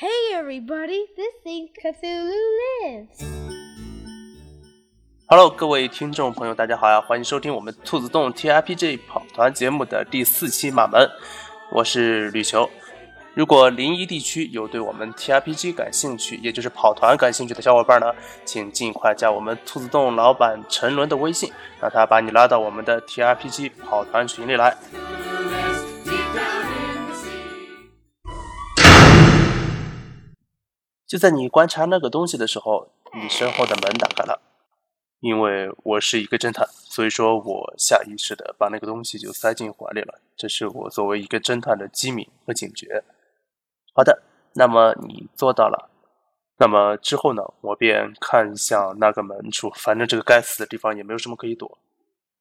Hey everybody, this is Cthulhu Lives. Hello，各位听众朋友，大家好呀！欢迎收听我们兔子洞 TRPG 跑团节目的第四期马门，我是吕球。如果临沂地区有对我们 TRPG 感兴趣，也就是跑团感兴趣的小伙伴呢，请尽快加我们兔子洞老板陈伦的微信，让他把你拉到我们的 TRPG 跑团群里来。就在你观察那个东西的时候，你身后的门打开了。因为我是一个侦探，所以说我下意识的把那个东西就塞进怀里了。这是我作为一个侦探的机敏和警觉。好的，那么你做到了。那么之后呢？我便看向那个门处，反正这个该死的地方也没有什么可以躲。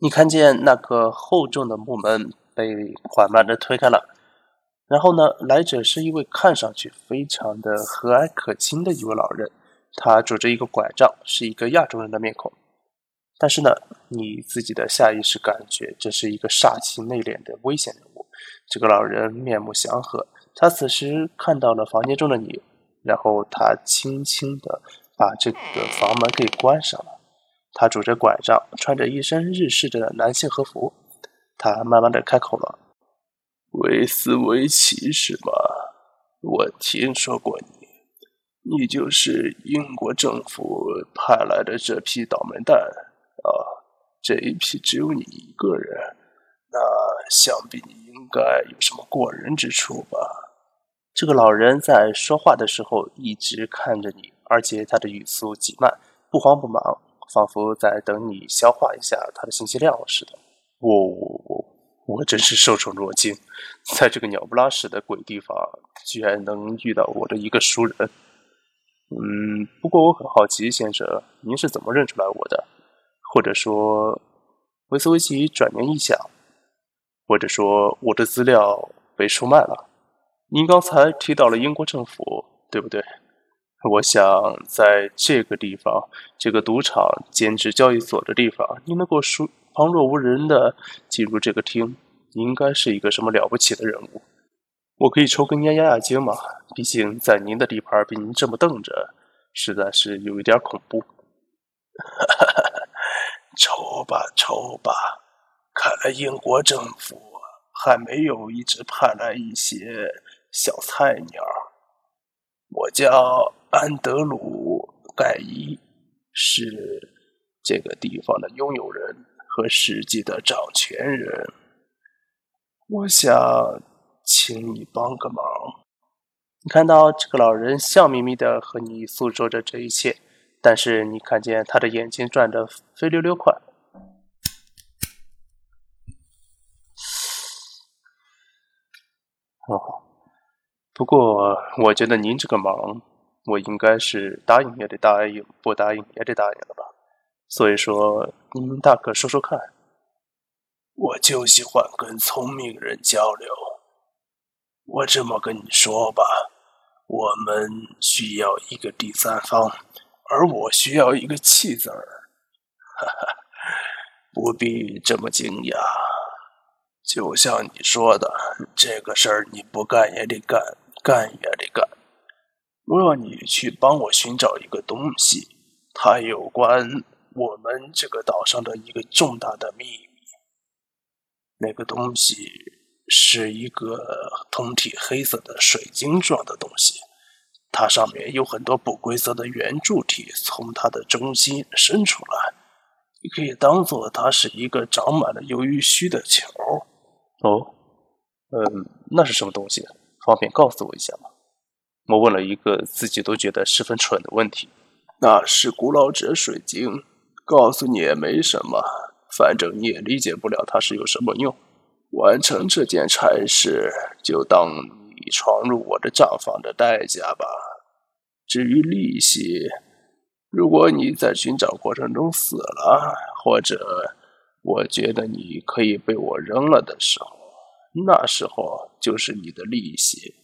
你看见那个厚重的木门被缓慢的推开了，然后呢，来者是一位看上去非常的和蔼可亲的一位老人。他拄着一个拐杖，是一个亚洲人的面孔。但是呢，你自己的下意识感觉这是一个煞气内敛的危险人物。这个老人面目祥和，他此时看到了房间中的你，然后他轻轻的把这个房门给关上了。他拄着拐杖，穿着一身日式的男性和服。他慢慢的开口了：“维斯维奇是吗？我听说过你。”你就是英国政府派来的这批倒霉蛋啊！这一批只有你一个人，那想必你应该有什么过人之处吧？这个老人在说话的时候一直看着你，而且他的语速极慢，不慌不忙，仿佛在等你消化一下他的信息量似的。我我我我真是受宠若惊，在这个鸟不拉屎的鬼地方，居然能遇到我的一个熟人。嗯，不过我很好奇，先生，您是怎么认出来我的？或者说，维斯维奇转念一想，或者说我的资料被出卖了？您刚才提到了英国政府，对不对？我想在这个地方，这个赌场兼职交易所的地方，您能够疏旁若无人的进入这个厅，应该是一个什么了不起的人物？我可以抽根烟压压惊吗？毕竟在您的地盘被您这么瞪着，实在是有一点恐怖。哈 哈抽吧，抽吧。看来英国政府还没有一直派来一些小菜鸟。我叫安德鲁·盖伊，是这个地方的拥有人和实际的掌权人。我想。请你帮个忙。你看到这个老人笑眯眯的和你诉说着这一切，但是你看见他的眼睛转得飞溜溜快。哦，不过我觉得您这个忙，我应该是答应也得答应，不答应也得答应了吧？所以说，你们大可说说看。我就喜欢跟聪明人交流。我这么跟你说吧，我们需要一个第三方，而我需要一个气子儿。哈哈，不必这么惊讶。就像你说的，这个事儿你不干也得干，干也得干。我让你去帮我寻找一个东西，它有关我们这个岛上的一个重大的秘密。那个东西。是一个通体黑色的水晶状的东西，它上面有很多不规则的圆柱体从它的中心伸出来，你可以当做它是一个长满了鱿鱼须的球。哦，嗯，那是什么东西？方便告诉我一下吗？我问了一个自己都觉得十分蠢的问题。那是古老者水晶，告诉你也没什么，反正你也理解不了它是有什么用。完成这件差事，就当你闯入我的账房的代价吧。至于利息，如果你在寻找过程中死了，或者我觉得你可以被我扔了的时候，那时候就是你的利息。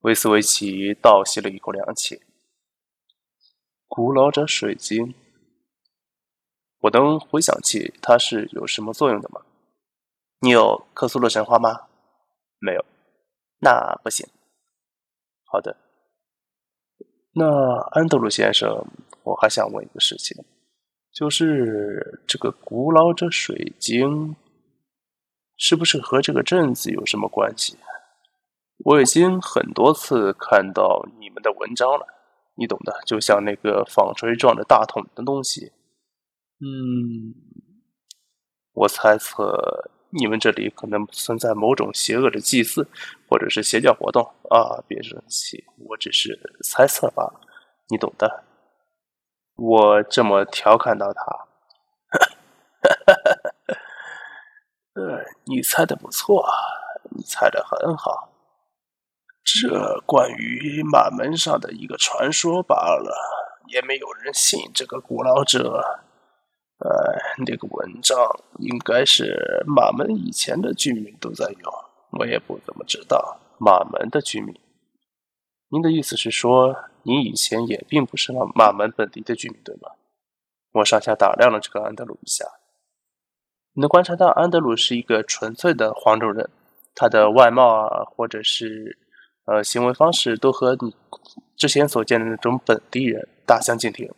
维斯维奇倒吸了一口凉气。古老者水晶，我能回想起它是有什么作用的吗？你有克苏鲁神话吗？没有，那不行。好的。那安德鲁先生，我还想问一个事情，就是这个古老者水晶，是不是和这个镇子有什么关系？我已经很多次看到你们的文章了，你懂的，就像那个纺锤状的大桶的东西。嗯，我猜测你们这里可能存在某种邪恶的祭祀，或者是邪教活动啊！别生气，我只是猜测罢了，你懂的。我这么调侃到他，呃，你猜的不错，你猜的很好。这关于马门上的一个传说罢了，也没有人信这个古老者。呃，那个文章应该是马门以前的居民都在用，我也不怎么知道马门的居民。您的意思是说，您以前也并不是马门本地的居民，对吗？我上下打量了这个安德鲁一下，能观察到安德鲁是一个纯粹的黄种人，他的外貌啊，或者是呃行为方式，都和你之前所见的那种本地人大相径庭。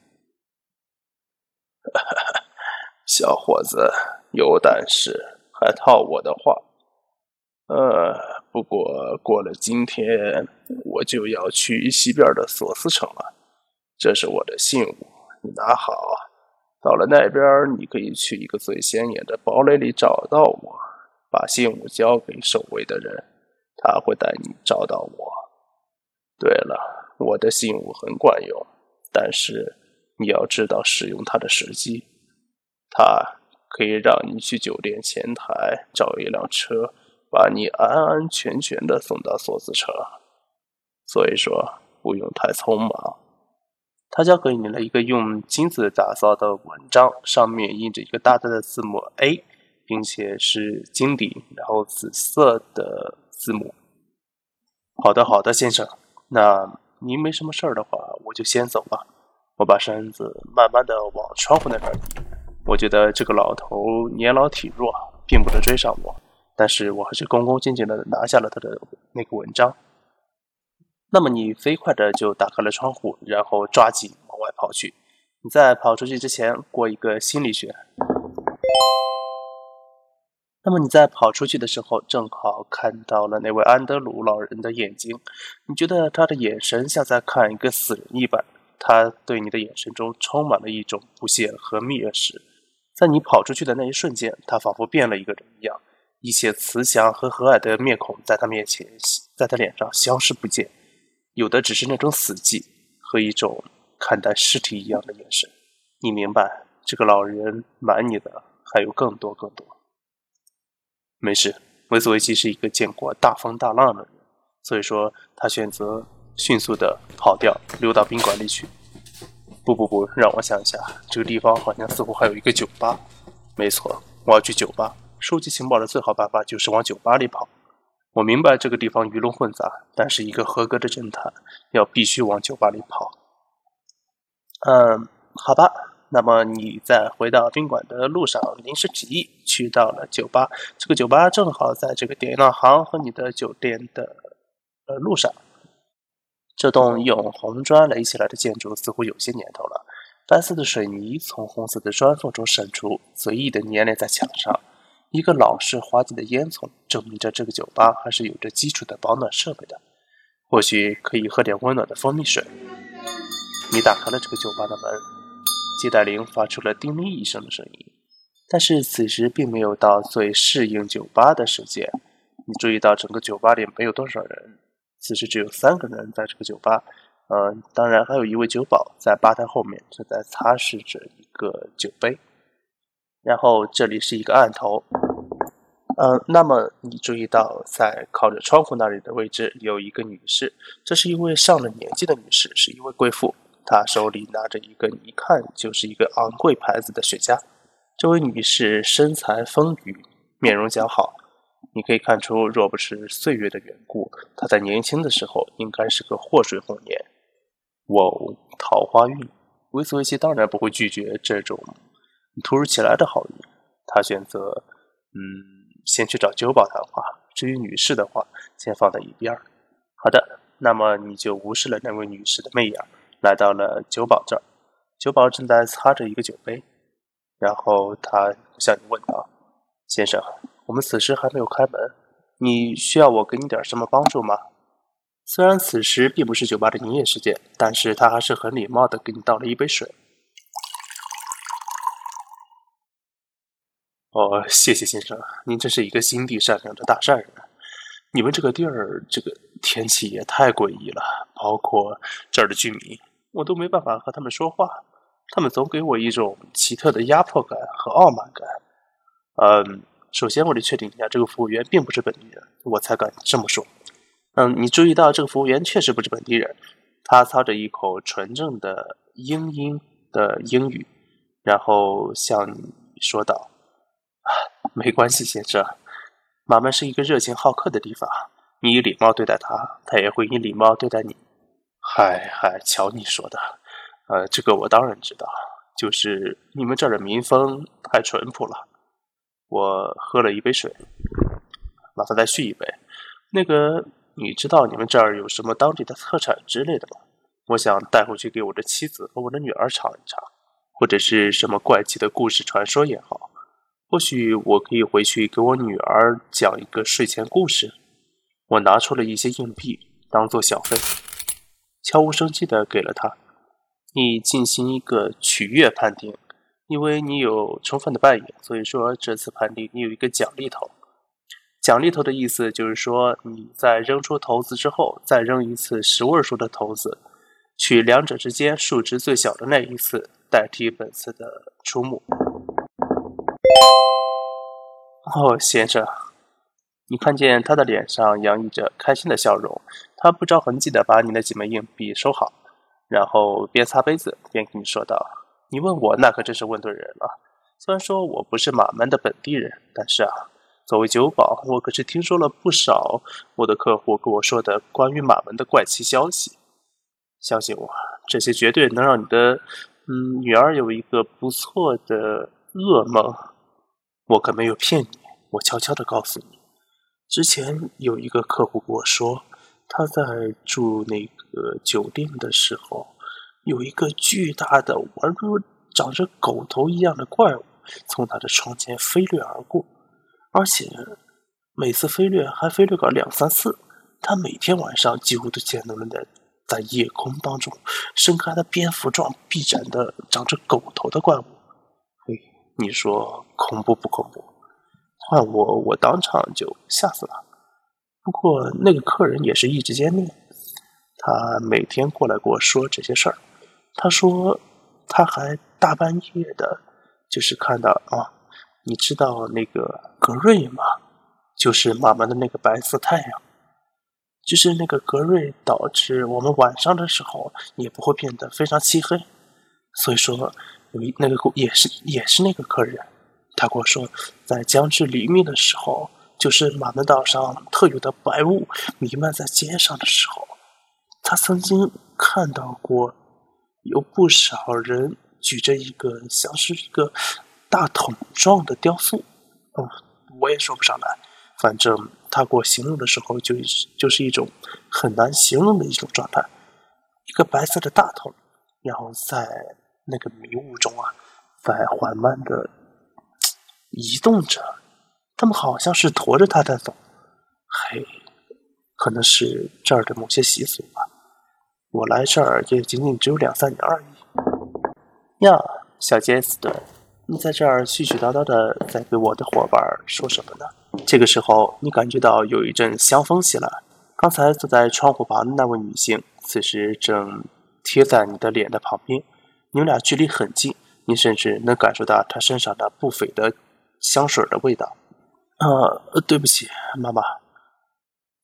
小伙子有胆识，还套我的话。呃，不过过了今天，我就要去西边的索斯城了。这是我的信物，你拿好。到了那边，你可以去一个最显眼的堡垒里找到我，把信物交给守卫的人，他会带你找到我。对了，我的信物很管用，但是你要知道使用它的时机。它可以让你去酒店前台找一辆车，把你安安全全的送到索斯城。所以说，不用太匆忙。他交给你了一个用金子打造的文章，上面印着一个大大的字母 A，并且是金底，然后紫色的字母。好的，好的，先生。那您没什么事儿的话，我就先走了。我把身子慢慢的往窗户那边移。我觉得这个老头年老体弱，并不能追上我，但是我还是恭恭敬敬的拿下了他的那个文章。那么你飞快的就打开了窗户，然后抓紧往外跑去。你在跑出去之前过一个心理学。那么你在跑出去的时候，正好看到了那位安德鲁老人的眼睛。你觉得他的眼神像在看一个死人一般，他对你的眼神中充满了一种不屑和蔑视。在你跑出去的那一瞬间，他仿佛变了一个人一样，一些慈祥和和蔼的面孔在他面前，在他脸上消失不见，有的只是那种死寂和一种看待尸体一样的眼神。你明白，这个老人瞒你的还有更多更多。没事，维斯维奇是一个见过大风大浪的人，所以说他选择迅速的跑掉，溜到宾馆里去。不不不，让我想一下，这个地方好像似乎还有一个酒吧。没错，我要去酒吧。收集情报的最好办法就是往酒吧里跑。我明白这个地方鱼龙混杂，但是一个合格的侦探要必须往酒吧里跑。嗯，好吧。那么你在回到宾馆的路上临时起意去到了酒吧，这个酒吧正好在这个典当行和你的酒店的呃路上。这栋用红砖垒起来的建筑似乎有些年头了，白色的水泥从红色的砖缝中渗出，随意的粘连在墙上。一个老式滑稽的烟囱证明着这个酒吧还是有着基础的保暖设备的，或许可以喝点温暖的蜂蜜水。你打开了这个酒吧的门，接待铃发出了叮铃一声的声音，但是此时并没有到最适应酒吧的时间。你注意到整个酒吧里没有多少人。此时只有三个人在这个酒吧，嗯，当然还有一位酒保在吧台后面正在擦拭着一个酒杯。然后这里是一个案头，嗯，那么你注意到在靠着窗户那里的位置有一个女士，这是一位上了年纪的女士，是一位贵妇，她手里拿着一个一看就是一个昂贵牌子的雪茄。这位女士身材丰腴，面容姣好。你可以看出，若不是岁月的缘故，她在年轻的时候应该是个祸水红颜。哇哦，桃花运！维斯维奇当然不会拒绝这种突如其来的好运。他选择，嗯，先去找酒保谈话。至于女士的话，先放在一边。好的，那么你就无视了那位女士的媚眼，来到了酒保这儿。酒保正在擦着一个酒杯，然后他向你问道：“先生，我们此时还没有开门，你需要我给你点什么帮助吗？”虽然此时并不是酒吧的营业时间，但是他还是很礼貌的给你倒了一杯水。哦，谢谢先生，您真是一个心地善良的大善人。你们这个地儿，这个天气也太诡异了，包括这儿的居民，我都没办法和他们说话。他们总给我一种奇特的压迫感和傲慢感。嗯，首先我得确定一下，这个服务员并不是本地人，我才敢这么说。嗯，你注意到这个服务员确实不是本地人，他操着一口纯正的英音的英语，然后向你说道：“没关系，先生，马门是一个热情好客的地方，你以礼貌对待他，他也会以礼貌对待你。”嗨嗨，瞧你说的。呃，这个我当然知道，就是你们这儿的民风太淳朴了。我喝了一杯水，麻烦再续一杯。那个，你知道你们这儿有什么当地的特产之类的吗？我想带回去给我的妻子和我的女儿尝一尝，或者是什么怪奇的故事传说也好。或许我可以回去给我女儿讲一个睡前故事。我拿出了一些硬币当做小费，悄无声息的给了他。你进行一个取悦判定，因为你有充分的扮演，所以说这次判定你有一个奖励头。奖励头的意思就是说，你在扔出骰子之后，再扔一次十位数的骰子，取两者之间数值最小的那一次代替本次的出目。哦，先生，你看见他的脸上洋溢着开心的笑容，他不着痕迹的把你那几枚硬币收好。然后边擦杯子边跟你说道：“你问我，那可真是问对人了。虽然说我不是马门的本地人，但是啊，作为酒保，我可是听说了不少我的客户跟我说的关于马门的怪奇消息。相信我，这些绝对能让你的嗯女儿有一个不错的噩梦。我可没有骗你，我悄悄的告诉你，之前有一个客户跟我说。”他在住那个酒店的时候，有一个巨大的、宛如长着狗头一样的怪物从他的窗前飞掠而过，而且每次飞掠还飞掠个两三次。他每天晚上几乎都见到了在在夜空当中伸开的蝙蝠状臂展的、长着狗头的怪物。嘿，你说恐怖不恐怖？换我，我当场就吓死了。不过那个客人也是一直见面，他每天过来跟我说这些事儿。他说他还大半夜的，就是看到啊，你知道那个格瑞吗？就是妈妈的那个白色太阳，就是那个格瑞导致我们晚上的时候也不会变得非常漆黑。所以说有一那个也是也是那个客人，他跟我说在将至黎明的时候。就是马门岛上特有的白雾弥漫在街上的时候，他曾经看到过有不少人举着一个像是一个大桶状的雕塑。哦，我也说不上来，反正他给我形容的时候，就就是一种很难形容的一种状态。一个白色的大桶，然后在那个迷雾中啊，在缓慢的移动着。他们好像是驮着他在走，嘿，可能是这儿的某些习俗吧。我来这儿也仅仅只有两三年而已。呀，小杰斯顿，你在这儿絮絮叨叨的在给我的伙伴说什么呢？这个时候，你感觉到有一阵香风袭来。刚才坐在窗户旁的那位女性，此时正贴在你的脸的旁边，你们俩距离很近，你甚至能感受到她身上的不菲的香水的味道。呃，对不起，妈妈。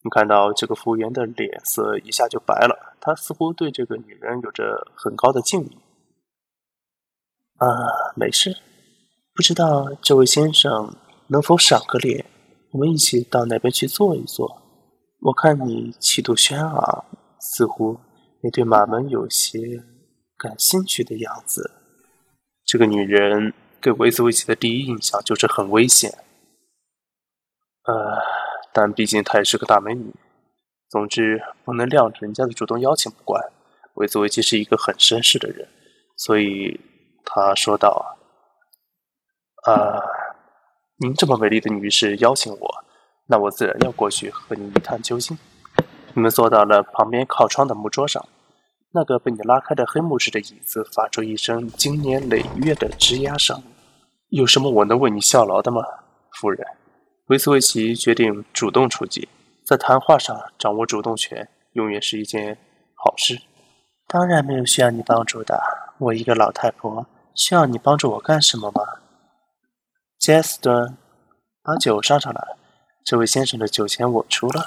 你看到这个服务员的脸色一下就白了，他似乎对这个女人有着很高的敬意。啊，没事。不知道这位先生能否赏个脸，我们一起到那边去坐一坐。我看你气度轩昂，似乎也对马门有些感兴趣的样子。这个女人给维斯维奇的第一印象就是很危险。呃，但毕竟她也是个大美女，总之，不能晾着人家的主动邀请不管。维兹维奇是一个很绅士的人，所以他说道：“啊，您这么美丽的女士邀请我，那我自然要过去和您一探究竟。”你们坐到了旁边靠窗的木桌上，那个被你拉开的黑木质的椅子发出一声经年累月的吱呀声。有什么我能为你效劳的吗，夫人？维斯维奇决定主动出击，在谈话上掌握主动权，永远是一件好事。当然没有需要你帮助的，我一个老太婆，需要你帮助我干什么吗？杰斯顿，把酒上上来，这位先生的酒钱我出了。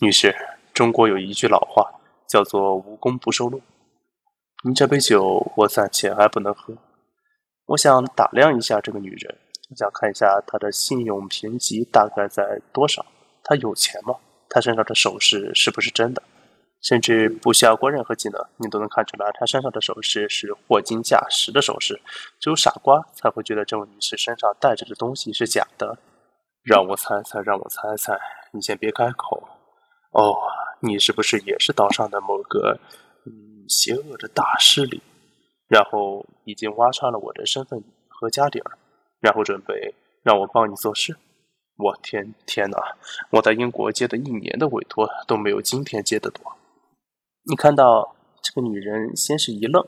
女士，中国有一句老话，叫做“无功不受禄”。您这杯酒，我暂且还不能喝。我想打量一下这个女人，我想看一下她的信用评级大概在多少。她有钱吗？她身上的首饰是不是真的？甚至不需要过任何技能，你都能看出来，她身上的首饰是货真价实的首饰。只有傻瓜才会觉得这位女士身上带着的东西是假的。让我猜猜，让我猜猜，你先别开口。哦，你是不是也是岛上的某个嗯邪恶的大势力？然后已经挖穿了我的身份和家底儿，然后准备让我帮你做事？我天天哪！我在英国接的一年的委托都没有今天接的多。你看到这个女人先是一愣，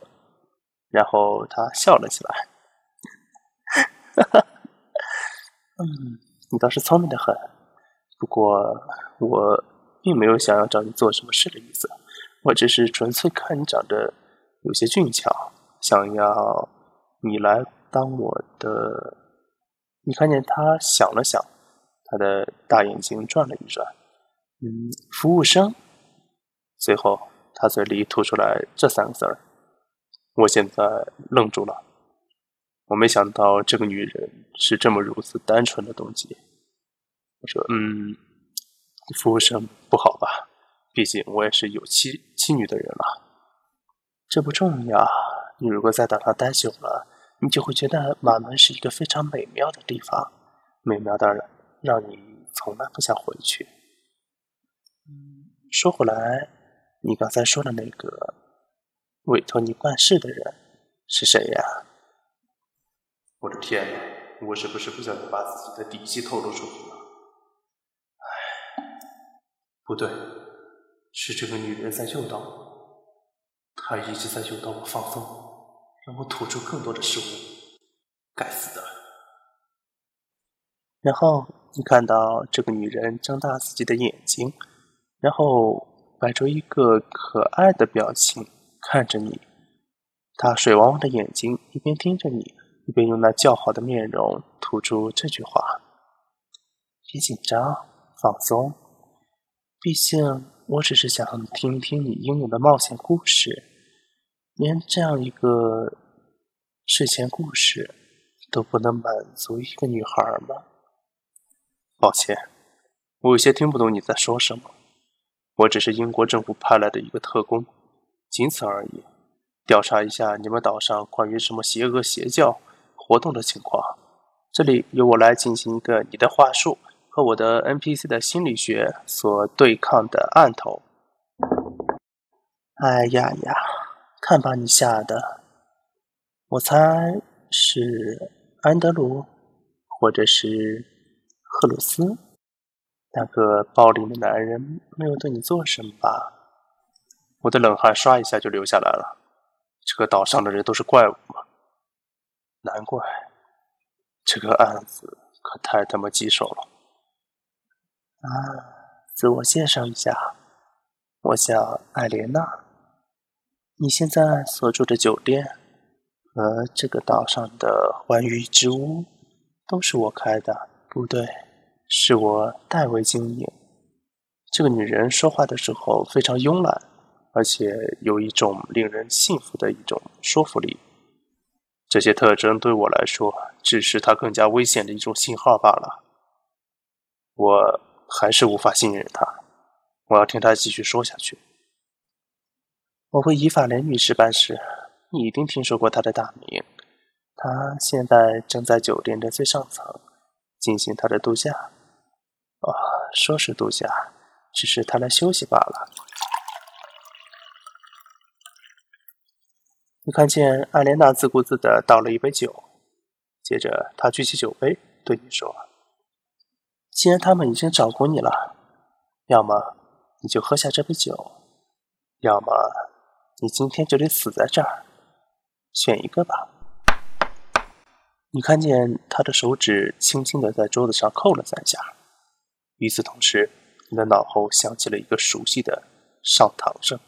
然后她笑了起来。哈哈，嗯，你倒是聪明的很。不过我。并没有想要找你做什么事的意思，我只是纯粹看你长得有些俊俏，想要你来当我的。你看见他想了想，他的大眼睛转了一转，嗯，服务生。最后，他嘴里吐出来这三个字儿。我现在愣住了，我没想到这个女人是这么如此单纯的动机。我说，嗯。服务生不好吧？毕竟我也是有妻妻女的人了。这不重要。你如果在岛上待久了，你就会觉得马门是一个非常美妙的地方，美妙到让你从来不想回去。嗯，说回来，你刚才说的那个委托你办事的人是谁呀？我的天哪！我是不是不小心把自己的底细透露出去了？不对，是这个女人在诱导我，他一直在诱导我放松，让我吐出更多的食物。该死的！然后你看到这个女人睁大自己的眼睛，然后摆出一个可爱的表情看着你，她水汪汪的眼睛一边盯着你，一边用那姣好的面容吐出这句话：“别紧张，放松。”毕竟，我只是想听听你英勇的冒险故事。连这样一个睡前故事都不能满足一个女孩吗？抱歉，我有些听不懂你在说什么。我只是英国政府派来的一个特工，仅此而已。调查一下你们岛上关于什么邪恶邪教活动的情况。这里由我来进行一个你的话术。和我的 NPC 的心理学所对抗的案头。哎呀呀，看把你吓的！我猜是安德鲁，或者是赫鲁斯。那个暴力的男人没有对你做什么吧？我的冷汗刷一下就流下来了。这个岛上的人都是怪物吗？难怪，这个案子可太他妈棘手了。啊，自我介绍一下，我叫艾莲娜。你现在所住的酒店和这个岛上的欢愉之屋都是我开的，不对，是我代为经营。这个女人说话的时候非常慵懒，而且有一种令人信服的一种说服力。这些特征对我来说，只是她更加危险的一种信号罢了。我。还是无法信任他，我要听他继续说下去。我会以法莲女士办事，你一定听说过她的大名。她现在正在酒店的最上层进行她的度假。啊，说是度假，只是他来休息罢了。你看见艾莲娜自顾自的倒了一杯酒，接着她举起酒杯对你说：“既然他们已经找过你了，要么你就喝下这杯酒，要么你今天就得死在这儿，选一个吧。”你看见他的手指轻轻的在桌子上扣了三下，与此同时，你的脑后响起了一个熟悉的上膛声。